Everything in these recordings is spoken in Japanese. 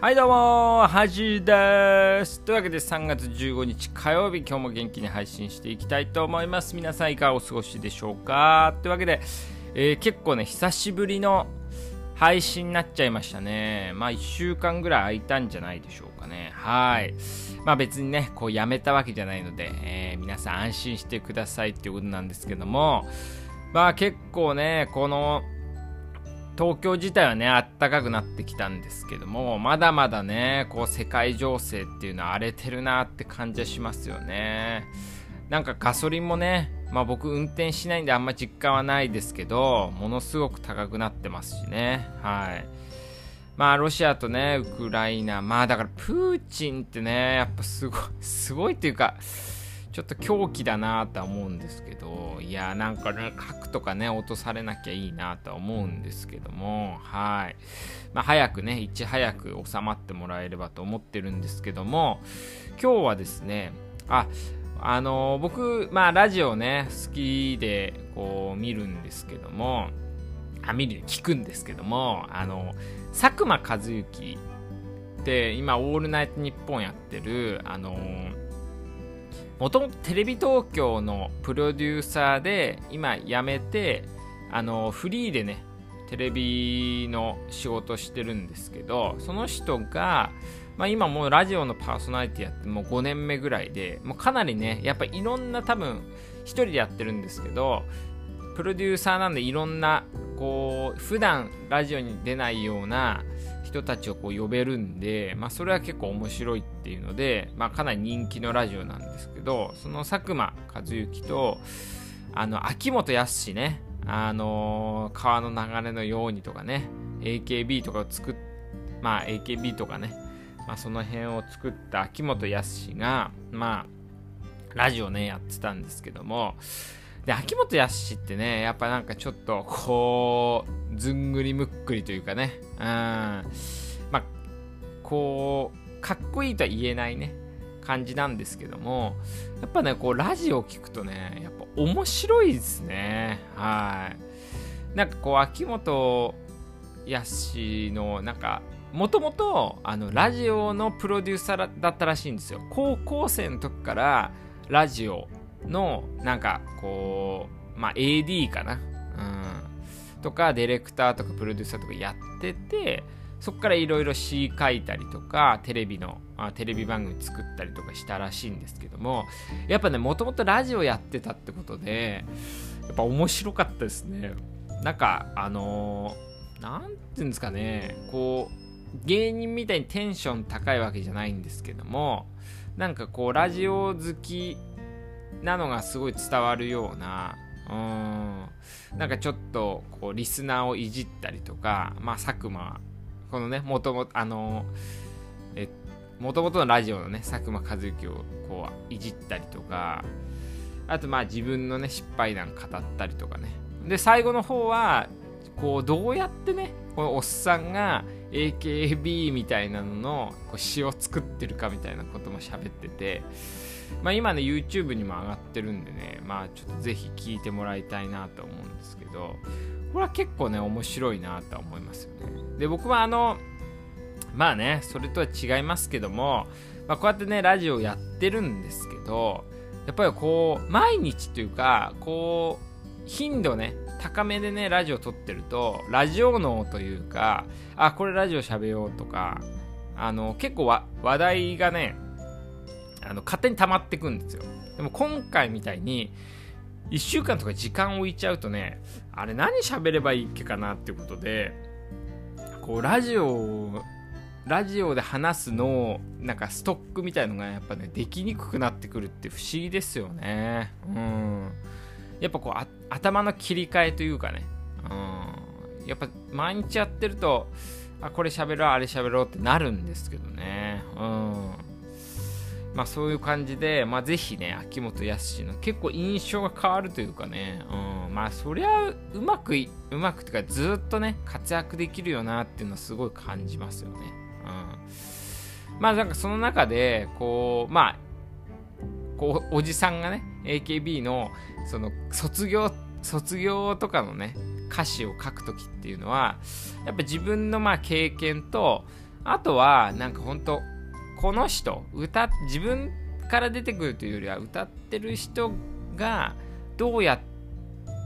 はいどうもはじです。というわけで3月15日火曜日今日も元気に配信していきたいと思います。皆さんいかがお過ごしでしょうか？というわけで、えー、結構ね久しぶりの配信になっちゃいましたね。まあ1週間ぐらい空いたんじゃないでしょうかね。はい。まあ別にねこうやめたわけじゃないので、えー、皆さん安心してくださいっていうことなんですけども。まあ結構ねこの東京自体はね、あったかくなってきたんですけども、まだまだね、こう世界情勢っていうのは荒れてるなって感じはしますよね。なんかガソリンもね、まあ僕運転しないんであんま実感はないですけど、ものすごく高くなってますしね。はい。まあロシアとね、ウクライナ、まあだからプーチンってね、やっぱすごい、すごいっていうか、ちょっと狂気だなとは思うんですけど、いや、なんかね、核とかね、落とされなきゃいいなとは思うんですけども、はい。まあ、早くね、いち早く収まってもらえればと思ってるんですけども、今日はですね、あ、あの、僕、まあ、ラジオね、好きで、こう、見るんですけども、あ、見る、聞くんですけども、あの、佐久間一行って、今、オールナイトニッポンやってる、あのーもともとテレビ東京のプロデューサーで今辞めてあのフリーでねテレビの仕事してるんですけどその人が、まあ、今もうラジオのパーソナリティやってもう5年目ぐらいでもうかなりねやっぱいろんな多分1人でやってるんですけどプロデューサーなんでいろんなこう普段ラジオに出ないような人たちをこう呼べるんで、まあ、それは結構面白いっていうので、まあ、かなり人気のラジオなんですけどその佐久間一行とあの秋元康ねあのー、川の流れのようにとかね AKB とかを作っまあ AKB とかね、まあ、その辺を作った秋元康がまあラジオねやってたんですけどもで秋元康ってねやっぱなんかちょっとこうずんぐりむっくりというかね。うん。まあこうかっこいいとは言えないね感じなんですけどもやっぱねこうラジオを聞くとねやっぱ面白いですね。はい。なんかこう秋元康のなんかもともとあのラジオのプロデューサーだったらしいんですよ。高校生の時からラジオのなんかこうまあ AD かな。うん。とかディレクターとかプロデューサーとかやっててそこからいろいろ詩書いたりとかテレビのあテレビ番組作ったりとかしたらしいんですけどもやっぱねもともとラジオやってたってことでやっぱ面白かったですね。なんかあの何、ー、て言うんですかね。こう芸人みたいにテンション高いわけじゃないんですけどもなんかこうラジオ好きなのがすごい伝わるようなうん。なんかちょっとこうリスナーをいじったりとかまあ佐久間このねもともとあのえもともとのラジオのね佐久間一行をこういじったりとかあとまあ自分のね失敗談語ったりとかね。で最後の方はこうどうやってねこのおっさんが AKB みたいなののこう詩を作ってるかみたいなことも喋っててまあ、今ね YouTube にも上がってるんでねまあちょっとぜひ聞いてもらいたいなと思うんですけどこれは結構ね面白いなと思いますよね。で僕はあのまあねそれとは違いますけども、まあ、こうやってねラジオやってるんですけどやっぱりこう毎日というかこう頻度ね高めでねラジオ撮ってるとラジオ脳というかあこれラジオ喋ようとかあの結構話題がねあの勝手に溜まってくんですよ。でも今回みたいに1週間とか時間置いちゃうとねあれ何喋ればいいっけかなっていうことでこうラジオラジオで話すのなんかストックみたいのがやっぱねできにくくなってくるって不思議ですよね。うん。やっぱこう頭の切り替えというかね。うん。やっぱ毎日やってるとあこれ喋ろうあれ喋ろうってなるんですけどね。うん。まあそういう感じで、まあぜひね、秋元康の結構印象が変わるというかね、うん、まあそりゃうまく、うまくというかずっとね、活躍できるよなっていうのはすごい感じますよね。うん。まあなんかその中で、こう、まあ、こう、おじさんがね、AKB の、その、卒業、卒業とかのね、歌詞を書くときっていうのは、やっぱ自分のまあ経験と、あとはなんか本当この人歌自分から出てくるというよりは歌ってる人がどうや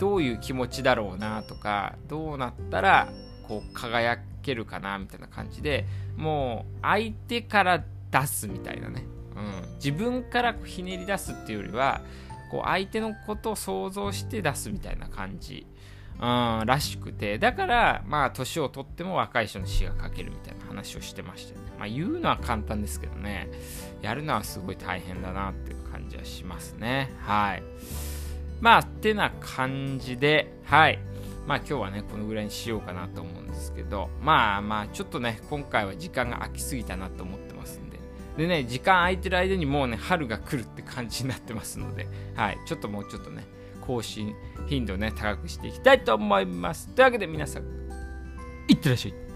どういう気持ちだろうなとかどうなったらこう輝けるかなみたいな感じでもう相手から出すみたいなね、うん、自分からひねり出すっていうよりはこう相手のことを想像して出すみたいな感じ、うん、らしくて。だからまあ年を取っても若い人の詩が書けるみたいな話をしてましたよね、まあ、言うのは簡単ですけどね。やるのはすごい大変だなっていう感じはしますね。はい。まあってな感じではい。まあ今日はね、このぐらいにしようかなと思うんですけど、まあまあちょっとね、今回は時間が空きすぎたなと思ってますんで。でね、時間空いてる間にもうね、春が来るって感じになってますので、はい、ちょっともうちょっとね、更新頻度ね、高くしていきたいと思います。というわけで皆さん、いってらっしゃい。